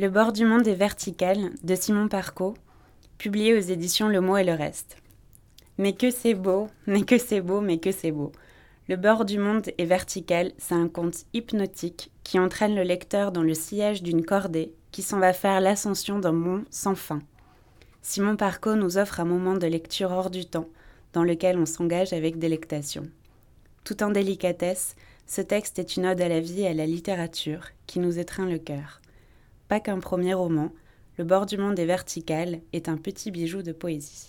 Le bord du monde est vertical de Simon Parco, publié aux éditions Le Mot et le Reste. Mais que c'est beau, mais que c'est beau, mais que c'est beau. Le bord du monde est vertical, c'est un conte hypnotique qui entraîne le lecteur dans le sillage d'une cordée qui s'en va faire l'ascension d'un mont sans fin. Simon Parco nous offre un moment de lecture hors du temps, dans lequel on s'engage avec délectation. Tout en délicatesse, ce texte est une ode à la vie et à la littérature qui nous étreint le cœur. Pas qu'un premier roman, Le bord du monde est vertical est un petit bijou de poésie.